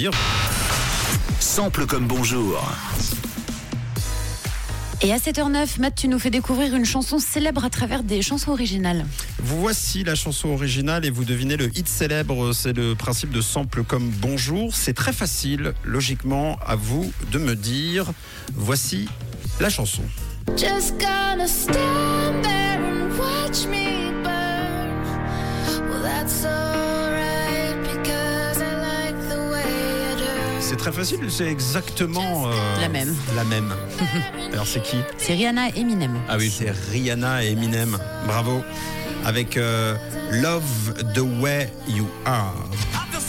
dire. Sample comme bonjour. Et à 7h09, Matt, tu nous fais découvrir une chanson célèbre à travers des chansons originales. Vous voici la chanson originale et vous devinez le hit célèbre. C'est le principe de sample comme bonjour. C'est très facile, logiquement, à vous de me dire. Voici la chanson. Just gonna stand there and watch me C'est très facile, c'est exactement euh, La même. La même. Alors c'est qui C'est Rihanna et Eminem. Ah oui, c'est Rihanna et Eminem. Bravo. Avec euh, Love the Way You Are. I feel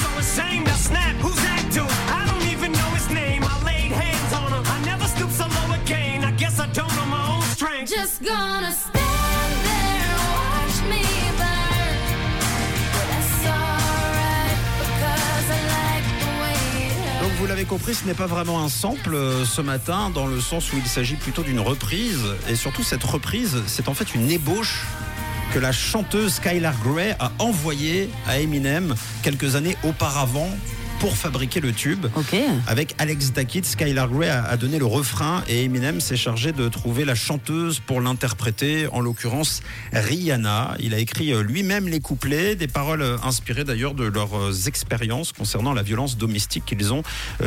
so vous l'avez compris, ce n'est pas vraiment un sample euh, ce matin, dans le sens où il s'agit plutôt d'une reprise. Et surtout, cette reprise, c'est en fait une ébauche que la chanteuse Skylar Grey a envoyée à Eminem quelques années auparavant pour fabriquer le tube. Ok. Avec Alex Dackit, Skylar Grey a, a donné le refrain et Eminem s'est chargé de trouver la chanteuse pour l'interpréter, en l'occurrence Rihanna. Il a écrit euh, lui-même les couplets, des paroles euh, inspirées d'ailleurs de leurs euh, expériences concernant la violence domestique qu'ils ont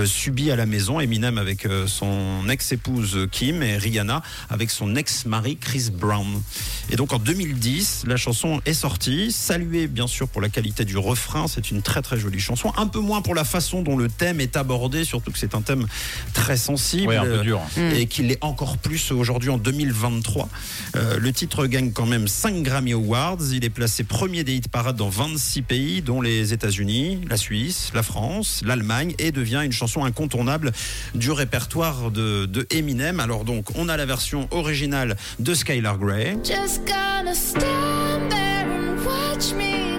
subie à la maison. Eminem avec son ex-épouse Kim et Rihanna avec son ex-mari Chris Brown. Et donc en 2010, la chanson est sortie, saluée bien sûr pour la qualité du refrain, c'est une très très jolie chanson, un peu moins pour la façon dont le thème est abordé, surtout que c'est un thème très sensible Ouais, un peu dur. et qu'il l'est encore plus aujourd'hui en 2023. Euh, le titre gagne quand même 5 Grammy Awards, il est placé premier des hit parades dans 26 pays dont les États-Unis, la Suisse, la France, l'Allemagne et devient une chanson incontournable du répertoire de, de Eminem. Alors donc on a la version originale de Skylar Grey. Just gonna stand there and watch me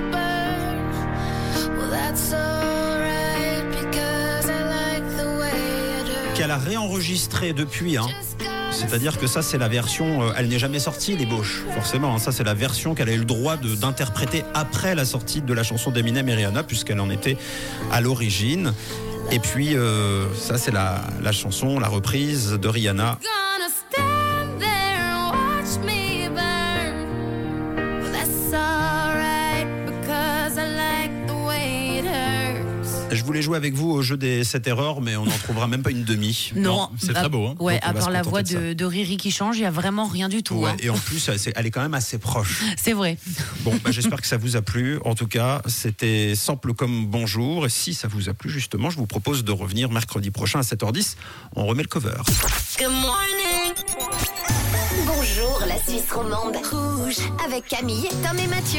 qu'elle a réenregistré depuis. Hein. C'est-à-dire que ça, c'est la version. euh, elle n'est jamais sortie, l'ébauche, forcément. hein. Ça, c'est la version qu'elle a eu le droit d'interpréter après la sortie de la chanson d'Eminem et Rihanna, puisqu'elle en était à l'origine. Et puis, euh, ça, c'est la, la chanson, la reprise de Rihanna. Je voulais jouer avec vous au jeu des 7 erreurs, mais on n'en trouvera même pas une demi. Non, c'est très beau, hein. Ouais, à part la voix de ça. de, de Riri qui change, il y a vraiment rien du tout. Ouais, hein. et en plus, elle, est quand même assez proche. C'est vrai. Bon, bah, j'espère que ça vous a plu. En tout cas, c'était Sample comme bonjour. Et si ça vous a plu, justement, je vous propose de revenir mercredi prochain à 7h10. On remet le cover. Good morning. Bonjour la Suisse romande. Rouge avec Camille, Tom et Mathieu.